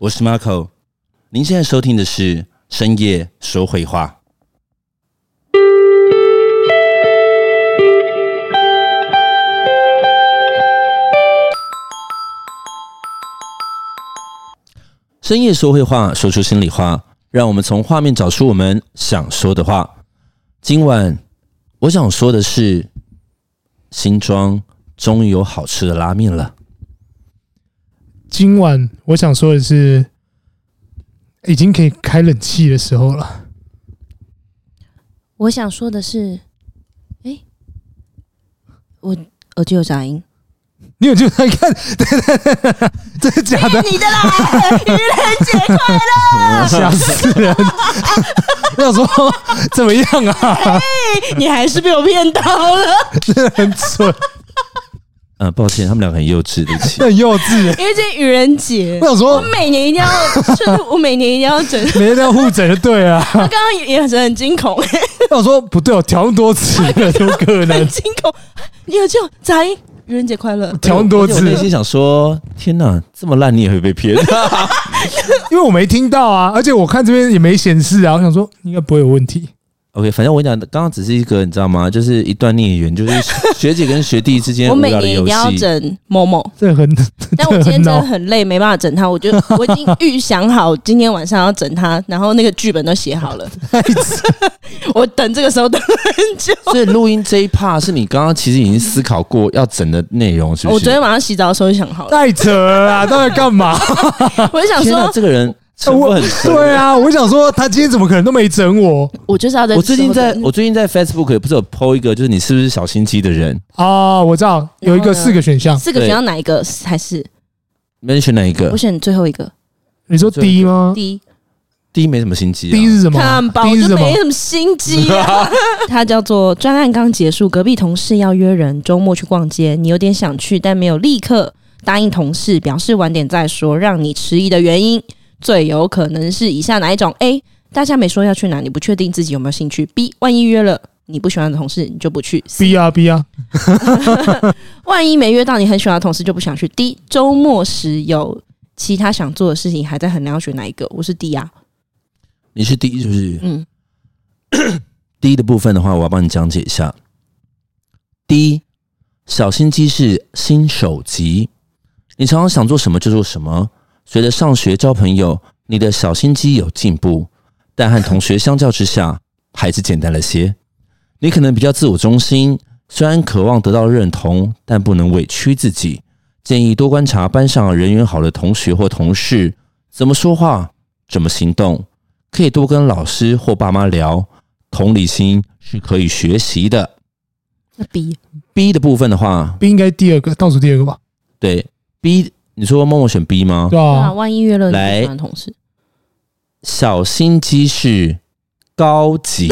我是 Marco，您现在收听的是深夜说会话。深夜说会话，说出心里话，让我们从画面找出我们想说的话。今晚我想说的是，新庄终于有好吃的拉面了。今晚我想说的是，已经可以开冷气的时候了。我想说的是，哎，我耳机有杂音。你有就在看？对对对，真的假的？你的啦！愚人节快乐！吓死人！我想说怎么样啊？你还是被我骗到了，真的很蠢。嗯，抱歉，他们两个很幼稚，对不起，很幼稚。因为这愚人节，我想说，我每年一定要，就是我每年一定要整，每年都要互整，就对了。他刚刚眼神很惊恐，我想说不对，哦调那么多次了，怎么可能？很惊恐，你有就杂音。愚人节快乐！调那么多次，我内心想说：天哪，这么烂你也会被骗？因为我没听到啊，而且我看这边也没显示啊，我想说应该不会有问题。OK，反正我跟你讲，刚刚只是一个你知道吗？就是一段孽缘，就是 学姐跟学弟之间无聊的游戏。我每年要整某某，这很，但我今天真的很累，没办法整他。我就 我已经预想好今天晚上要整他，然后那个剧本都写好了。我等这个时候等很久。所以录音这一 part 是你刚刚其实已经思考过要整的内容，是不是？我昨天晚上洗澡的时候就想好了。太扯了啊！到底干嘛？我就想说这个人。我很对啊，我想说他今天怎么可能都没整我？我就是要在。我最近在我最近在 Facebook 也不是有 po 一个，就是你是不是小心机的人啊？我知道有一个四个选项，四个选项哪一个还是？没人选哪一个？我选最后一个。你说 D 吗？D D 没什么心机。D 是什么？看吧，我就没什么心机啊。他叫做专案刚结束，隔壁同事要约人周末去逛街，你有点想去，但没有立刻答应同事，表示晚点再说，让你迟疑的原因。最有可能是以下哪一种？A，大家没说要去哪，你不确定自己有没有兴趣；B，万一约了你不喜欢的同事，你就不去；B 啊 B 啊，万一没约到你很喜欢的同事就不想去；D，周末时有其他想做的事情，还在衡量选哪一个。我是 D 啊，你是 D 是不是？嗯，D 的部分的话，我要帮你讲解一下。D，小心机是新手机，你常常想做什么就做什么。随着上学交朋友，你的小心机有进步，但和同学相较之下，还是简单了些。你可能比较自我中心，虽然渴望得到认同，但不能委屈自己。建议多观察班上人缘好的同学或同事，怎么说话，怎么行动，可以多跟老师或爸妈聊。同理心是可以学习的。那 B B 的部分的话，B 应该第二个，倒数第二个吧？对，B。你说默默选 B 吗？对啊，万一约了你的同事，小心机是高级。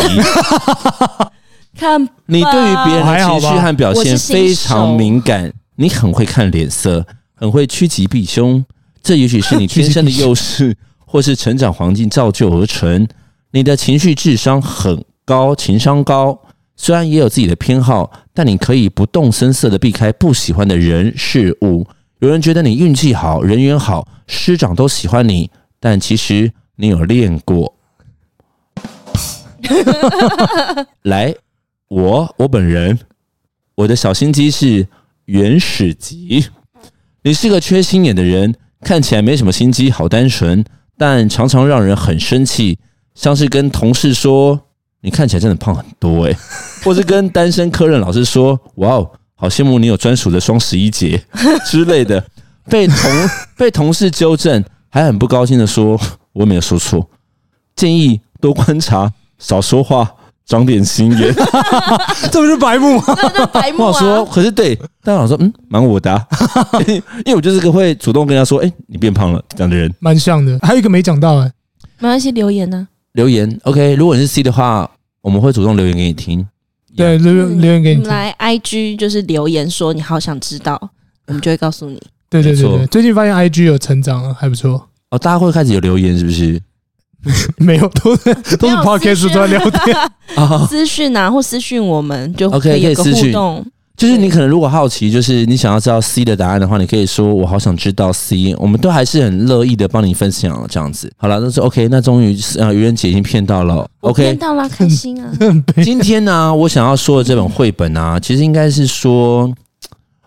看，你对于别人的情绪和表现非常敏感，你很会看脸色，很会趋吉避凶。这也许是你天生的优势，或是成长环境造就而成。你的情绪智商很高，情商高，虽然也有自己的偏好，但你可以不动声色的避开不喜欢的人事物。有人觉得你运气好，人缘好，师长都喜欢你，但其实你有练过。来，我我本人，我的小心机是原始级。你是个缺心眼的人，看起来没什么心机，好单纯，但常常让人很生气。像是跟同事说你看起来真的胖很多诶，或是跟单身科任老师说哇哦。好羡慕你有专属的双十一节 之类的，被同 被同事纠正，还很不高兴的说：“我没有说错。”建议多观察，少说话，长点心眼。这不是白目吗？白目啊！我说，可是对，但我说，嗯，蛮我的、啊，因为我就是个会主动跟他说：“哎、欸，你变胖了。”这样的人，蛮像的。还有一个没讲到哎、欸，没关系，留言呢、啊？留言 OK。如果你是 C 的话，我们会主动留言给你听。对，留言留言给你。来，IG 就是留言说你好想知道，我们就会告诉你。对对对对，最近发现 IG 有成长了，还不错。哦，大家会开始有留言是不是？没有，都是 都是 Podcast 在聊天。啊私讯啊，或私讯我们就可以有个互动。就是你可能如果好奇，就是你想要知道 C 的答案的话，你可以说我好想知道 C，我们都还是很乐意的帮你分享这样子。好了，那是 OK，那终于呃愚人节已经骗到了，OK，骗到了，开心啊！今天呢、啊，我想要说的这本绘本啊，其实应该是说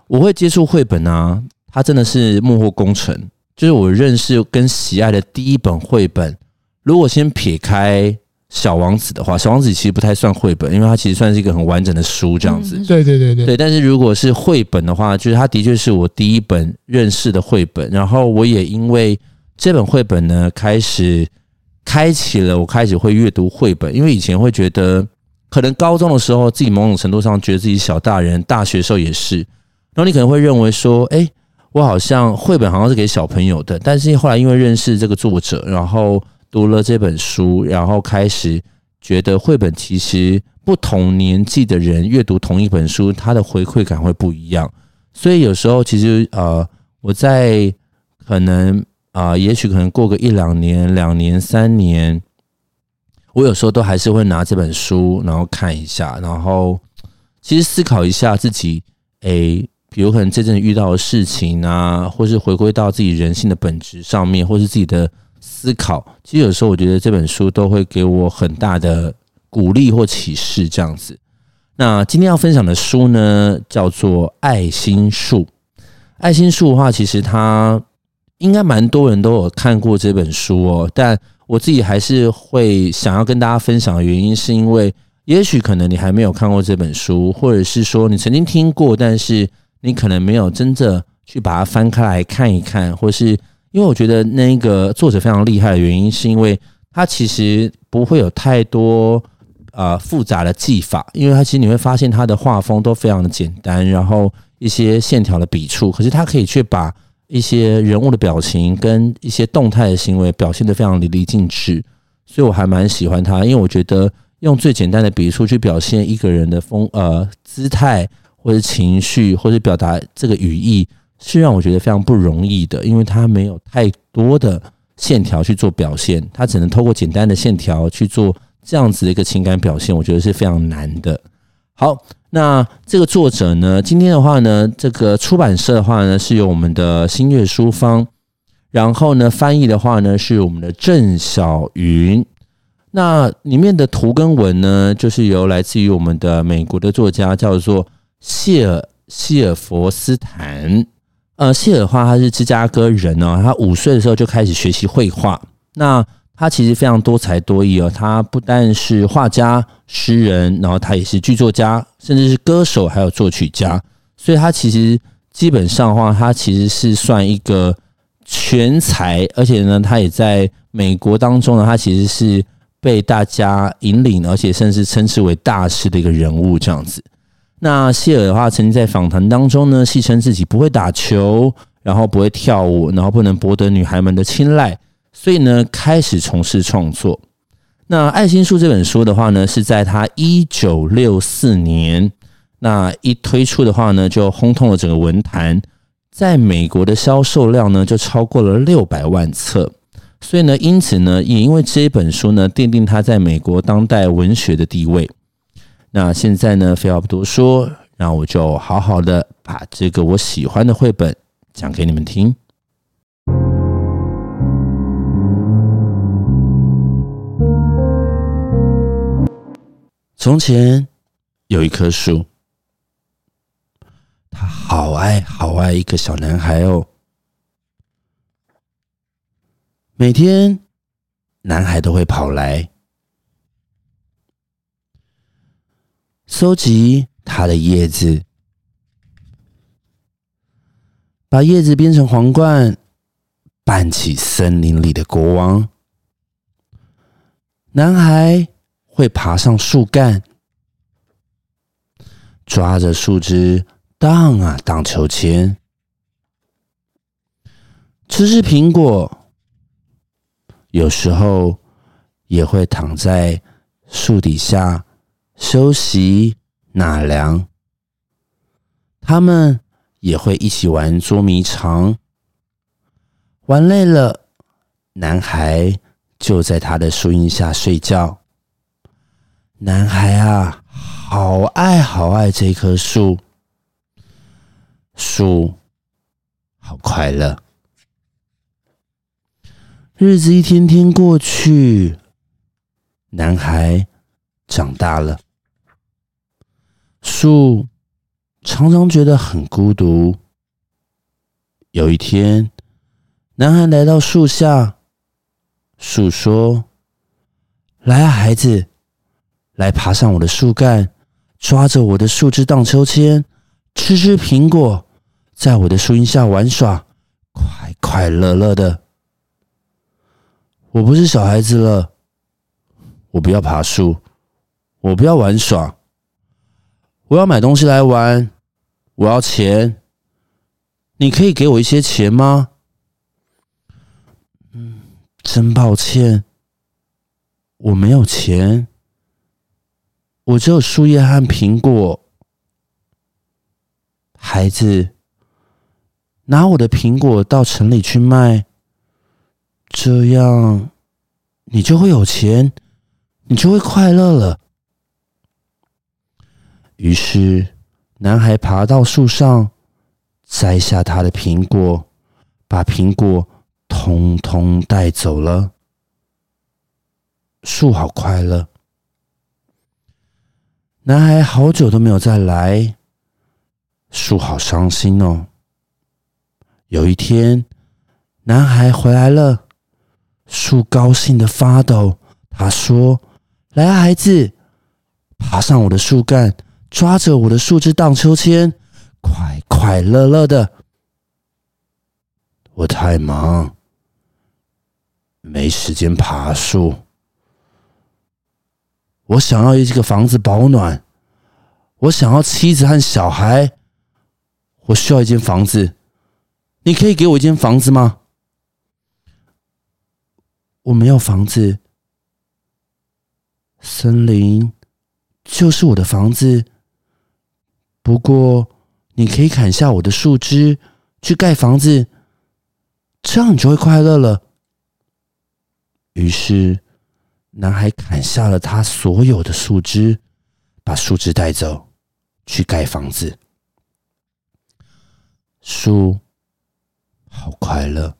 我会接触绘本啊，它真的是幕后工程，就是我认识跟喜爱的第一本绘本。如果先撇开。小王子的话，小王子其实不太算绘本，因为它其实算是一个很完整的书这样子。嗯、对对对对。对，但是如果是绘本的话，就是它的确是我第一本认识的绘本。然后我也因为这本绘本呢，开始开启了我开始会阅读绘本。因为以前会觉得，可能高中的时候自己某种程度上觉得自己小大人，大学时候也是。然后你可能会认为说，哎，我好像绘本好像是给小朋友的。但是后来因为认识这个作者，然后。读了这本书，然后开始觉得绘本其实不同年纪的人阅读同一本书，它的回馈感会不一样。所以有时候其实呃，我在可能啊、也许可能过个一两年、两年、三年，我有时候都还是会拿这本书，然后看一下，然后其实思考一下自己，诶，比如可能真正遇到的事情啊，或是回归到自己人性的本质上面，或是自己的。思考，其实有时候我觉得这本书都会给我很大的鼓励或启示，这样子。那今天要分享的书呢，叫做《爱心树》。爱心树的话，其实它应该蛮多人都有看过这本书哦。但我自己还是会想要跟大家分享的原因，是因为也许可能你还没有看过这本书，或者是说你曾经听过，但是你可能没有真正去把它翻开来看一看，或是。因为我觉得那个作者非常厉害的原因，是因为他其实不会有太多呃复杂的技法，因为他其实你会发现他的画风都非常的简单，然后一些线条的笔触，可是他可以去把一些人物的表情跟一些动态的行为表现得非常淋漓尽致，所以我还蛮喜欢他，因为我觉得用最简单的笔触去表现一个人的风呃姿态或者情绪，或者表达这个语义。是让我觉得非常不容易的，因为它没有太多的线条去做表现，它只能透过简单的线条去做这样子的一个情感表现，我觉得是非常难的。好，那这个作者呢，今天的话呢，这个出版社的话呢，是由我们的新月书坊，然后呢，翻译的话呢，是我们的郑晓云。那里面的图跟文呢，就是由来自于我们的美国的作家，叫做谢尔谢尔佛斯坦。呃，谢尔话他是芝加哥人哦，他五岁的时候就开始学习绘画。那他其实非常多才多艺哦，他不但是画家、诗人，然后他也是剧作家，甚至是歌手，还有作曲家。所以他其实基本上的话，他其实是算一个全才，而且呢，他也在美国当中呢，他其实是被大家引领，而且甚至称之为大师的一个人物这样子。那谢尔的话，曾经在访谈当中呢，戏称自己不会打球，然后不会跳舞，然后不能博得女孩们的青睐，所以呢，开始从事创作。那《爱心树》这本书的话呢，是在他一九六四年那一推出的话呢，就轰动了整个文坛，在美国的销售量呢，就超过了六百万册。所以呢，因此呢，也因为这一本书呢，奠定他在美国当代文学的地位。那现在呢，废话不多说，那我就好好的把这个我喜欢的绘本讲给你们听。从前有一棵树，他好爱好爱一个小男孩哦。每天，男孩都会跑来。收集它的叶子，把叶子编成皇冠，扮起森林里的国王。男孩会爬上树干，抓着树枝荡啊荡秋千，吃吃苹果，有时候也会躺在树底下。休息纳凉，他们也会一起玩捉迷藏。玩累了，男孩就在他的树荫下睡觉。男孩啊，好爱好爱这棵树，树好快乐。日子一天天过去，男孩长大了。树常常觉得很孤独。有一天，男孩来到树下，树说：“来啊，孩子，来爬上我的树干，抓着我的树枝荡秋千，吃吃苹果，在我的树荫下玩耍，快快乐乐的。”我不是小孩子了，我不要爬树，我不要玩耍，我要买东西来玩，我要钱，你可以给我一些钱吗？嗯，真抱歉，我没有钱，我只有树叶和苹果。孩子，拿我的苹果到城里去卖。这样，你就会有钱，你就会快乐了。于是，男孩爬到树上，摘下他的苹果，把苹果通通带走了。树好快乐。男孩好久都没有再来，树好伤心哦。有一天，男孩回来了。树高兴的发抖，他说：“来啊，孩子，爬上我的树干，抓着我的树枝荡秋千，快快乐乐的。”我太忙，没时间爬树。我想要一个房子保暖，我想要妻子和小孩，我需要一间房子。你可以给我一间房子吗？我没有房子，森林就是我的房子。不过，你可以砍下我的树枝去盖房子，这样你就会快乐了。于是，男孩砍下了他所有的树枝，把树枝带走去盖房子。树好快乐。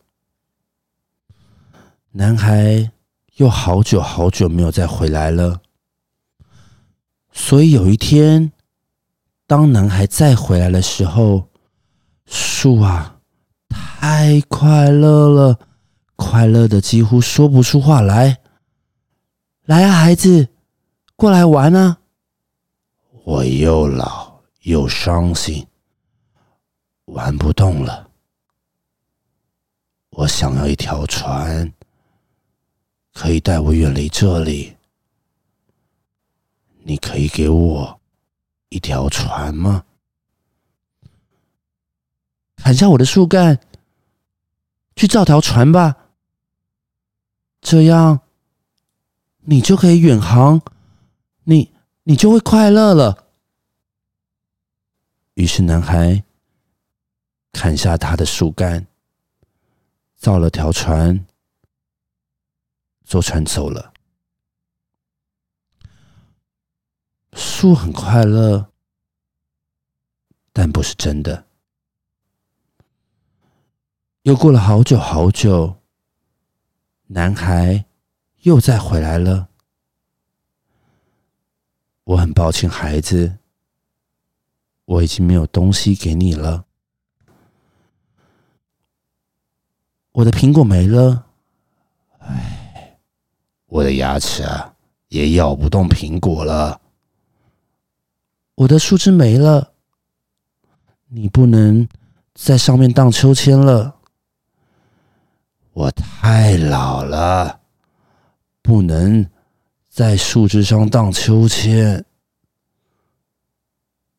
男孩又好久好久没有再回来了，所以有一天，当男孩再回来的时候，树啊，太快乐了，快乐的几乎说不出话来。来啊，孩子，过来玩啊！我又老又伤心，玩不动了。我想要一条船。可以带我远离这里？你可以给我一条船吗？砍下我的树干，去造条船吧。这样，你就可以远航，你你就会快乐了。于是，男孩砍下他的树干，造了条船。坐船走了，树很快乐，但不是真的。又过了好久好久，男孩又再回来了。我很抱歉，孩子，我已经没有东西给你了。我的苹果没了，唉。我的牙齿啊，也咬不动苹果了。我的树枝没了，你不能在上面荡秋千了。我太老了，不能在树枝上荡秋千。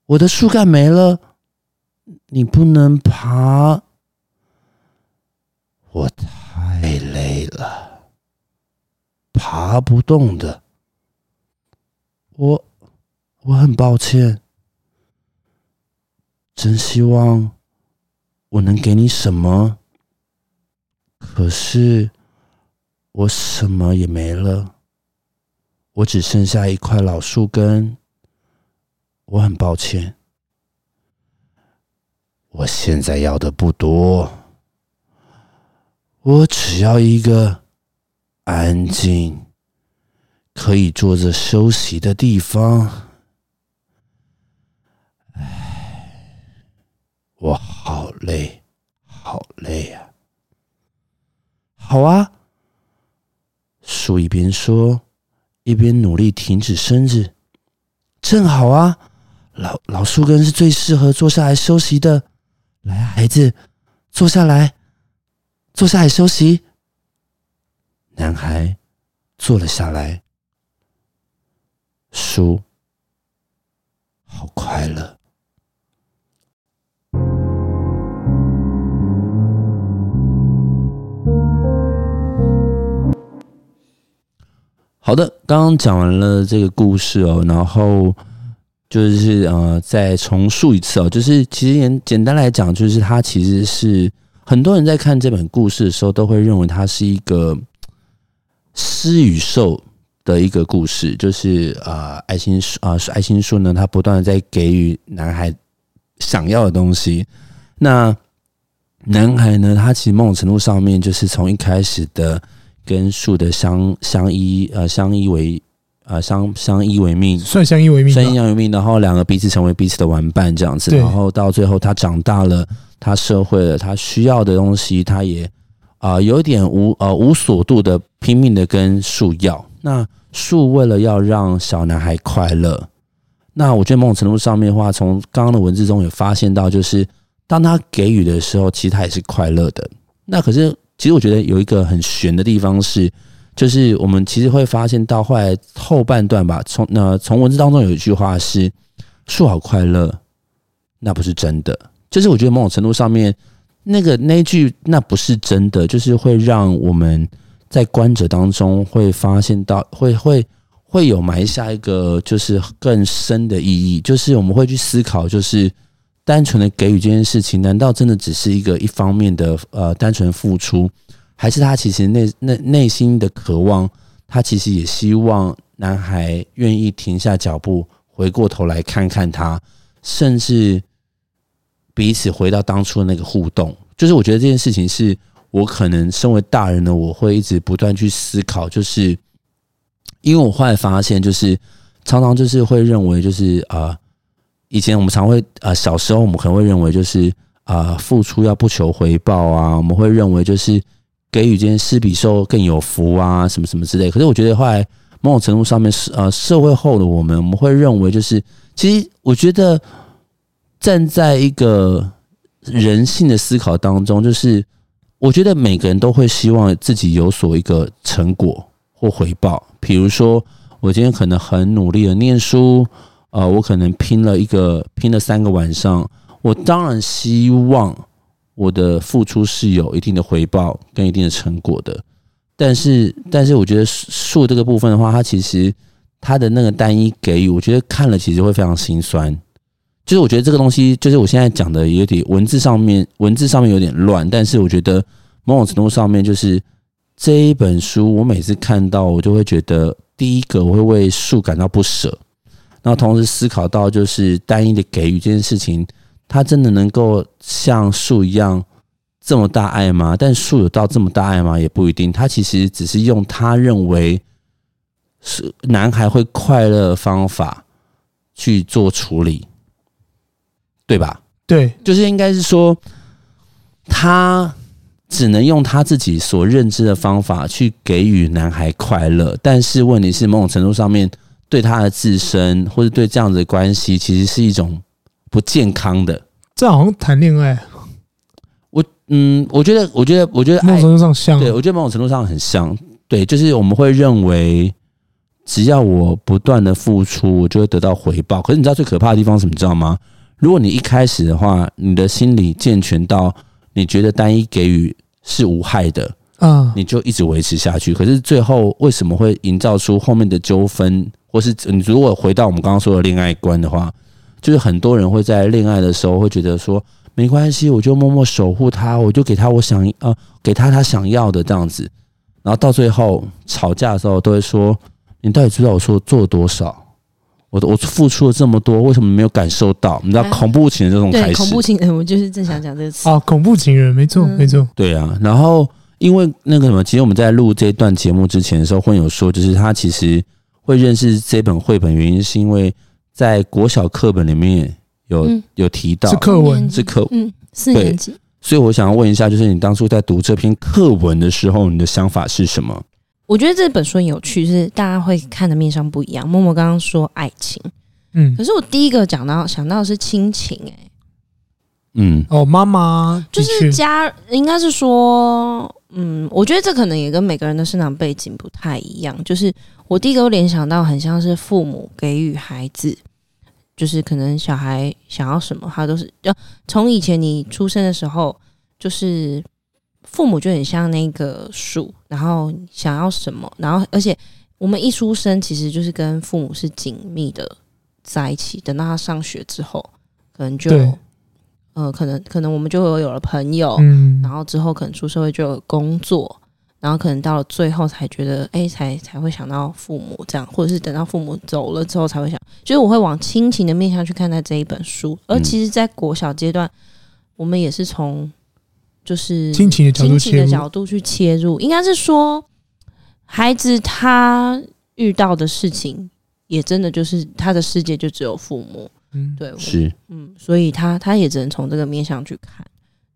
我的树干没了，你不能爬。我太累了。爬不动的，我我很抱歉，真希望我能给你什么，可是我什么也没了，我只剩下一块老树根，我很抱歉。我现在要的不多，我只要一个安静、可以坐着休息的地方。我好累，好累啊！好啊，树一边说，一边努力挺直身子。正好啊，老老树根是最适合坐下来休息的。来，孩子，坐下来，坐下来休息。男孩坐了下来。树好快乐。好的，刚刚讲完了这个故事哦，然后就是呃，再重述一次哦，就是其实简简单来讲，就是它其实是很多人在看这本故事的时候，都会认为它是一个施与受的一个故事，就是、呃，爱心树啊，爱心树呢，它不断的在给予男孩想要的东西。那男孩呢，他其实某种程度上面，就是从一开始的。跟树的相相依，呃，相依为，呃，相相依为命，算相依为命，算相依为命。然后两个彼此成为彼此的玩伴，这样子。然后到最后，他长大了，他社会了，他需要的东西，他也啊、呃，有点无呃无所度的拼命的跟树要。那树为了要让小男孩快乐，那我觉得某种程度上面的话，从刚刚的文字中也发现到，就是当他给予的时候，其实他也是快乐的。那可是。其实我觉得有一个很玄的地方是，就是我们其实会发现到后来后半段吧，从那从文字当中有一句话是“树好快乐”，那不是真的。就是我觉得某种程度上面，那个那句那不是真的，就是会让我们在观者当中会发现到，会会会有埋下一个就是更深的意义，就是我们会去思考，就是。单纯的给予这件事情，难道真的只是一个一方面的呃单纯付出，还是他其实内内内心的渴望？他其实也希望男孩愿意停下脚步，回过头来看看他，甚至彼此回到当初的那个互动。就是我觉得这件事情是我可能身为大人呢，我会一直不断去思考，就是因为我后来发现，就是常常就是会认为就是啊。呃以前我们常会啊，小时候我们可能会认为就是啊，付出要不求回报啊，我们会认为就是给予这件事比受更有福啊，什么什么之类。可是我觉得后来某种程度上面是呃，社会后的我们，我们会认为就是，其实我觉得站在一个人性的思考当中，就是我觉得每个人都会希望自己有所一个成果或回报。比如说，我今天可能很努力的念书。呃，我可能拼了一个，拼了三个晚上，我当然希望我的付出是有一定的回报跟一定的成果的。但是，但是我觉得树这个部分的话，它其实它的那个单一给予，我觉得看了其实会非常心酸。就是我觉得这个东西，就是我现在讲的有点文字上面，文字上面有点乱，但是我觉得某种程度上面，就是这一本书，我每次看到，我就会觉得，第一个我会为树感到不舍。然后同时思考到，就是单一的给予这件事情，它真的能够像树一样这么大爱吗？但树有到这么大爱吗？也不一定。他其实只是用他认为是男孩会快乐的方法去做处理，对吧？对，就是应该是说，他只能用他自己所认知的方法去给予男孩快乐。但是问题是，某种程度上面。对他的自身，或者对这样子的关系，其实是一种不健康的。这好像谈恋爱。我嗯，我觉得，我觉得，我觉得，某种程度上像。对，我觉得某种程度上很像。对，就是我们会认为，只要我不断的付出，我就会得到回报。可是你知道最可怕的地方是什么？你知道吗？如果你一开始的话，你的心理健全到你觉得单一给予是无害的，嗯，你就一直维持下去。可是最后为什么会营造出后面的纠纷？或是你如果回到我们刚刚说的恋爱观的话，就是很多人会在恋爱的时候会觉得说没关系，我就默默守护他，我就给他我想呃给他他想要的这样子，然后到最后吵架的时候都会说，你到底知道我说做了多少？我我付出了这么多，为什么没有感受到？你知道恐怖情人这种开始，对，恐怖情人，我就是正想讲这个词。哦，恐怖情人，没错，嗯没错。对啊，然后因为那个什么，其实我们在录这段节目之前的时候，会有说，就是他其实会认识这本绘本，原因是因为在国小课本里面有、嗯有提到是课文是课，嗯，四年级。所以我想要问一下，就是你当初在读这篇课文的时候，你的想法是什么？我觉得这本书很有趣，是大家会看的面向不一样。默默刚刚说爱情，嗯可，是我第一个讲到想到的是亲情、欸，哎，嗯哦，妈妈就是家，应该是说，嗯，我觉得这可能也跟每个人的生长背景不太一样。就是我第一个联想到，很像是父母给予孩子，就是可能小孩想要什么，他都是要从以前你出生的时候，就是父母就很像那个树，然后想要什么，然后而且我们一出生其实就是跟父母是紧密的在一起，等到他上学之后，可能就。对呃，可能可能我们就会有了朋友，嗯，然后之后可能出社会就有工作，然后可能到了最后才觉得，哎，才才会想到父母这样，或者是等到父母走了之后才会想，就是我会往亲情的面向去看待这一本书。而其实，在国小阶段，我们也是从就是亲情的角度亲情的角度去切入，应该是说，孩子他遇到的事情，也真的就是他的世界就只有父母。嗯，对，是嗯，所以他他也只能从这个面向去看。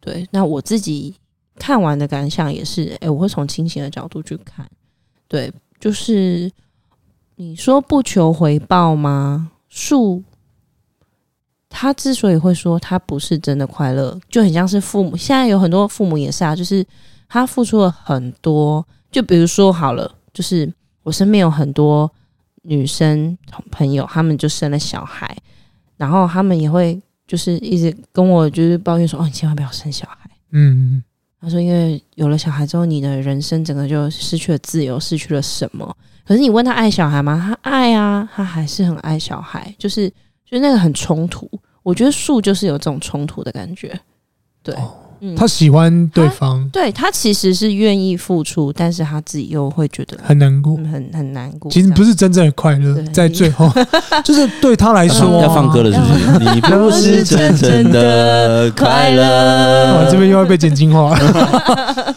对，那我自己看完的感想也是，哎、欸，我会从亲情的角度去看。对，就是你说不求回报吗？树他之所以会说他不是真的快乐，就很像是父母。现在有很多父母也是啊，就是他付出了很多。就比如说好了，就是我身边有很多女生朋友，他们就生了小孩。然后他们也会就是一直跟我就是抱怨说：“哦，你千万不要生小孩。”嗯，他说：“因为有了小孩之后，你的人生整个就失去了自由，失去了什么？可是你问他爱小孩吗？他爱啊，他还是很爱小孩，就是就是那个很冲突。我觉得树就是有这种冲突的感觉，对。哦嗯，他喜欢对方，对他其实是愿意付出，但是他自己又会觉得很难过。嗯很很难过。其实不是是真正的快乐，在最后，就是对他来说要放歌了，是不是？你不是真正的快乐。我这边又要被剪精华。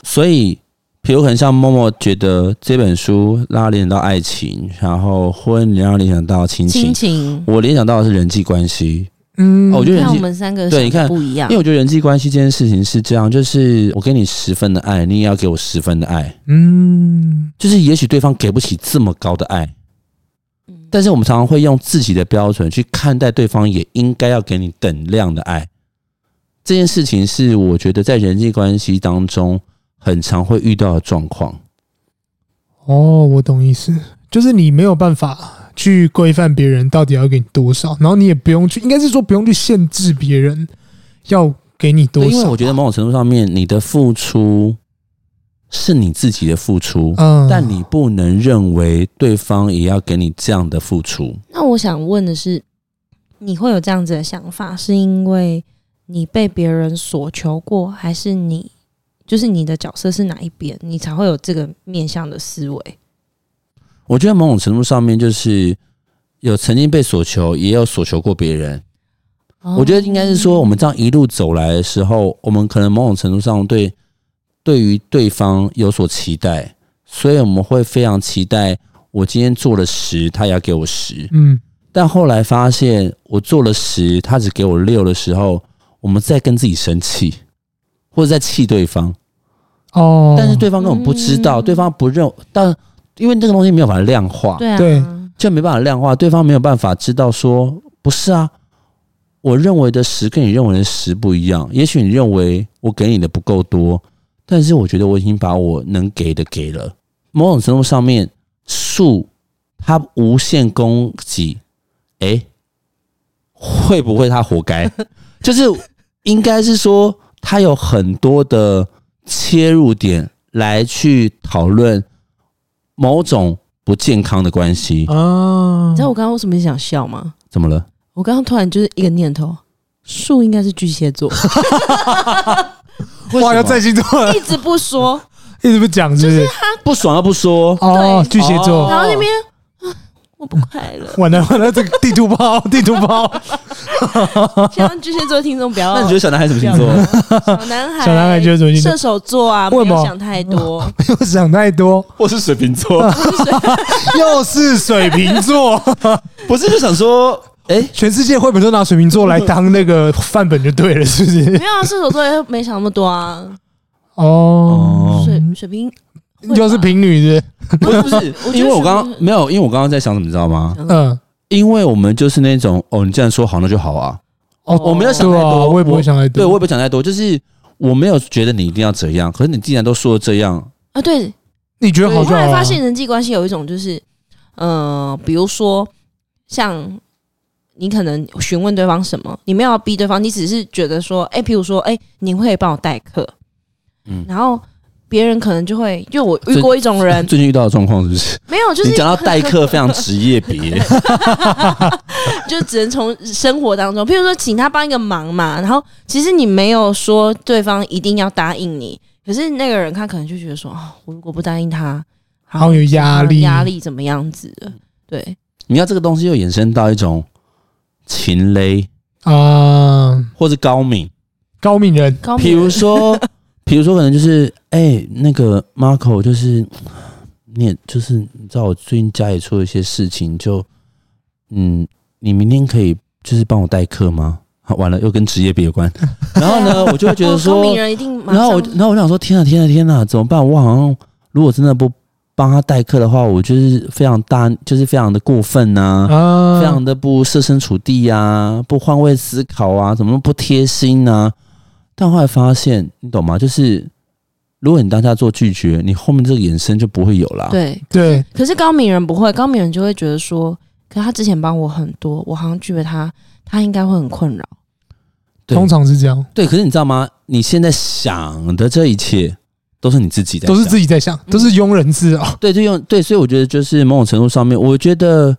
所以，比如可能像默默觉得这本书让他联想到爱情，然后婚礼让他联想到亲情亲，情。我联想到的是人际关系。嗯，哦我觉得人我们三个对，你看不一样因为，我觉得人际关系这件事情是这样，就是我给你十分的爱，你也要给我十分的爱。嗯，就是也许对方给不起这么高的爱，但是我们常常会用自己的标准去看待对方，也应该要给你等量的爱。这件事情是我觉得在人际关系当中很常会遇到的状况。哦，我懂意思，就是你没有办法去规范别人到底要给你多少，然后你也不用去，应该是说不用去限制别人要给你多少，因为我觉得某种程度上面，你的付出是你自己的付出，嗯，但你不能认为对方也要给你这样的付出。那我想问的是，你会有这样子的想法，是因为你被别人所求过，还是你就是你的角色是哪一边，你才会有这个面向的思维？我觉得某种程度上面，就是有曾经被索求，也有索求过别人。我觉得应该是说，我们这样一路走来的时候，我们可能某种程度上对对于对方有所期待，所以我们会非常期待，我今天做了十，他也要给我十。嗯，但后来发现，我做了十，他只给我六的时候，我们在跟自己生气，或者在气对方。哦，但是对方根本不知道，嗯对方不认，但因为这个东西没有办法量化，对啊，对就没办法量化，对方没有办法知道说，不是啊，我认为的十跟你认为的十不一样。也许你认为我给你的不够多，但是我觉得我已经把我能给的给了。某种程度上面，数它无限供给，诶，会不会他活该？就是应该是说，他有很多的切入点来去讨论某种不健康的关系。啊你知道我刚刚为什么想笑吗？怎么了？我刚刚突然就是一个念头，树应该是巨蟹座，哇，要再星座了，一直不说，一直不讲，是不是？不爽又不说，哦，巨蟹座哦，然后那边我不快乐。完了完了，这个地图包，地图包。希望巨蟹座听众不要。那你觉得小男孩什么星座？小男孩，小男孩就是什么星座？射手座啊，不要想太多，没有想太多，或是水瓶座，又是水瓶座。不是就想说，哎、欸，全世界绘本都拿水瓶座来当那个范本就对了，是不是？没有啊，射手座也没想那么多啊。哦，水水瓶又是平女的，不是不是，因为我刚刚没有，因为我刚刚在想什么，你知道吗？嗯。因为我们就是那种哦，你既然说好，那就好啊。哦，我没有想太多，啊、我也不会想太多。对，我也不会想太多，就是我没有觉得你一定要怎样。可是你既然都说了这样啊，对，你觉得好就好。后来发现人际关系有一种就是，呃，比如说像你可能询问对方什么，你没有要逼对方，你只是觉得说，哎，譬如说，哎，你会帮我代课，嗯，然后。别人可能就会，就我遇过一种人，最近遇到的状况是不是？没有，就是你讲到代课非常职业别，就只能从生活当中，譬如说请他帮一个忙嘛，然后其实你没有说对方一定要答应你，可是那个人他可能就觉得说，哦，我如果不答应他，好有压力，压力怎么样子的？对，你要这个东西又衍生到一种情勒啊，或者高敏高敏人，高敏比如说。比如说，可能就是哎、欸，那个 Marco，就是你也就是你知道，我最近家里出了一些事情，就嗯，你明天可以就是帮我代课吗？好，完了又跟职业别有关。然后呢，我就会觉得说，然后我然后我想说，天啊天啊天啊，怎么办？我好像如果真的不帮他代课的话，我就是非常大，就是非常的过分呐、啊，啊、非常的不设身处地呀、啊，不换位思考啊，怎么不贴心呢、啊？但后来发现，你懂吗？就是如果你当下做拒绝，你后面这个延伸就不会有啦。对对。可是高敏人不会，高敏人就会觉得说，可他之前帮我很多，我好像拒绝他，他应该会很困扰。通常是这样。对，可是你知道吗？你现在想的这一切都是你自己在，都是自己在想，都是庸人自扰。对，就用对，所以我觉得就是某种程度上面，我觉得，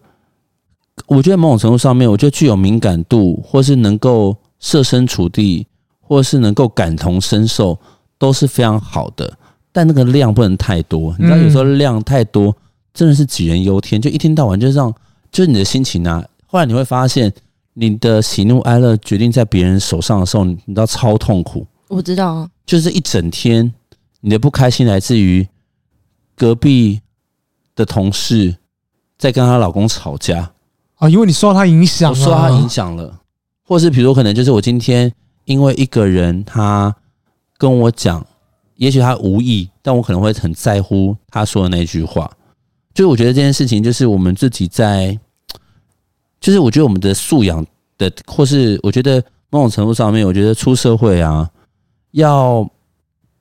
我觉得某种程度上面，我觉得具有敏感度，或是能够设身处地。或是能够感同身受都是非常好的，但那个量不能太多。你知道，有时候量太多真的是杞人忧天，就一天到晚就让，就是你的心情啊。后来你会发现，你的喜怒哀乐决定在别人手上的时候，你知道超痛苦。我知道啊，就是一整天你的不开心来自于隔壁的同事在跟她老公吵架啊，因为你受到他影响，我受到他影响了，或是比如可能就是我今天。因为一个人他跟我讲，也许他无意，但我可能会很在乎他说的那句话。就是我觉得这件事情，就是我们自己在，就是我觉得我们的素养的，或是我觉得某种程度上面，我觉得出社会啊，要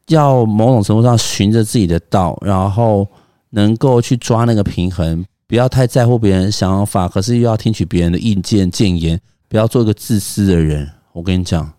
要某种程度上循着自己的道，然后能够去抓那个平衡，不要太在乎别人想法，可是又要听取别人的意见建言，不要做一个自私的人。我跟你讲。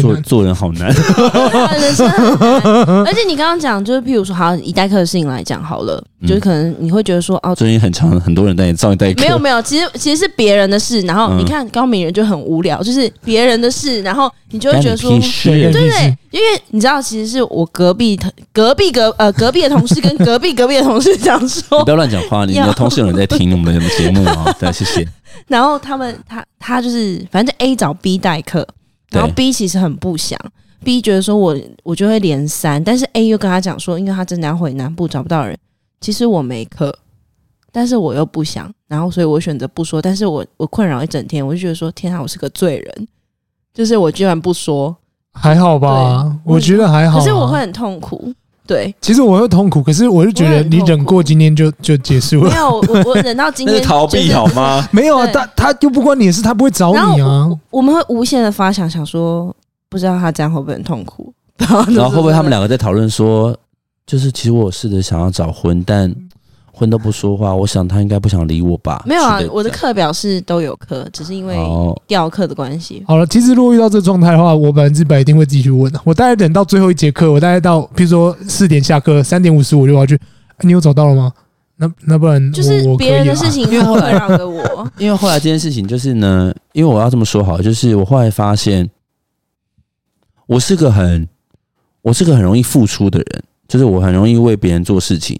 做做人好难，人生很难。而且你刚刚讲，就是譬如说，好以代课的事情来讲好了，就是可能你会觉得说，哦，最近很长，很多人在你找你代课。没有没有，其实其实是别人的事。然后你看高敏人就很无聊，就是别人的事，然后你就会觉得说，对对对，因为你知道，其实是我隔壁隔壁隔呃隔壁的同事跟隔壁隔壁的同事讲说，不要乱讲话，你的同事有人在听我们的节目啊，对，谢谢。然后他们他他就是反正 A 找 B 代课。然后 B 其实很不想，B 觉得说我我就会连三，但是 A 又跟他讲说，因为他真的要回南部找不到人，其实我没课，但是我又不想，然后所以我选择不说，但是我我困扰一整天，我就觉得说天啊，我是个罪人，就是我居然不说，还好吧，我觉得还好，可是我会很痛苦。对，其实我会痛苦，可是我就觉得你忍过今天就就结束了。没有，我我忍到今天、就是、逃避好吗？没有啊，他他又不关你的事，他不会找你啊。我，我们会无限的发想，想说不知道他这样会不会很痛苦，然后会不会他们两个在讨论说，就是其实我试着想要找婚，但。婚都不说话，我想他应该不想理我吧？没有啊，我的课表是都有课，只是因为调课的关系。好了，其实如果遇到这状态的话，我百分之百一定会继续问的。我大概等到最后一节课，我大概到，譬如说四点下课，三点五十五就要去。你有找到了吗？那那不然就是别人的事情，因为后来让给我。因为后来这件事情就是呢，因为我要这么说好，就是我后来发现，我是个很，我是个很容易付出的人，就是我很容易为别人做事情。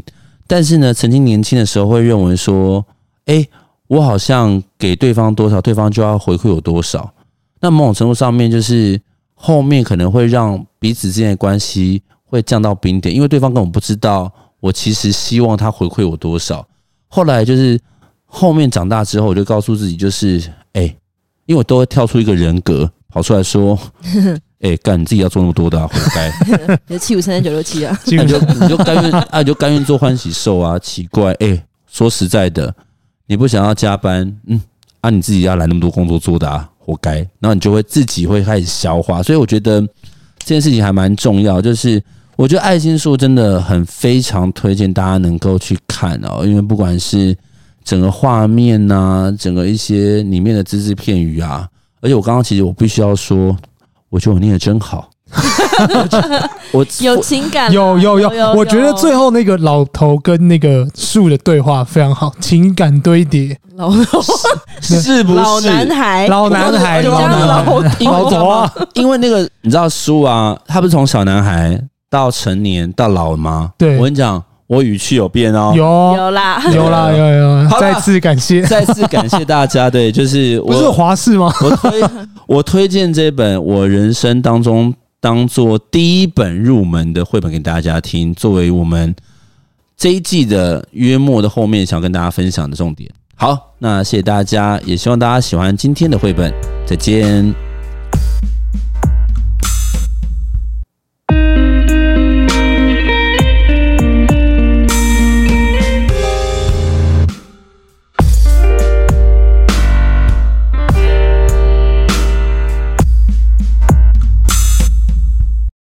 但是呢，曾经年轻的时候会认为说，哎，我好像给对方多少，对方就要回馈我多少。那某种程度上面，就是后面可能会让彼此之间的关系会降到冰点，因为对方根本不知道我其实希望他回馈我多少。后来就是后面长大之后，我就告诉自己，就是哎，因为我都会跳出一个人格跑出来说，哎，干你自己要做那么多的，啊，活该。你七五三三九六七啊，那你就你就甘愿啊，你就甘愿做欢喜兽啊？奇怪，哎，说实在的，你不想要加班，嗯，啊，你自己要来那么多工作做的啊？活该，然后你就会自己会开始消化，所以我觉得这件事情还蛮重要。就是我觉得《爱心树》真的很非常推荐大家能够去看哦，因为不管是整个画面呐、啊，整个一些里面的只字片语啊，而且我刚刚其实我必须要说，我觉得我念的真好。我有情感，有有有，我觉得最后那个老头跟那个树的对话非常好，情感堆叠。老头是不是老男孩？老男孩，老男孩，老头啊！因为那个你知道树啊，他不是从小男孩到成年到老吗？对，我跟你讲，我语气有变哦，有有啦，有啦，有有。再次感谢，再次感谢大家。对，就是 不是华视吗？我推我推荐这本我人生当中。当做第一本入门的绘本给大家听，作为我们这一季的约末的后面想跟大家分享的重点。好，那谢谢大家，也希望大家喜欢今天的绘本。再见。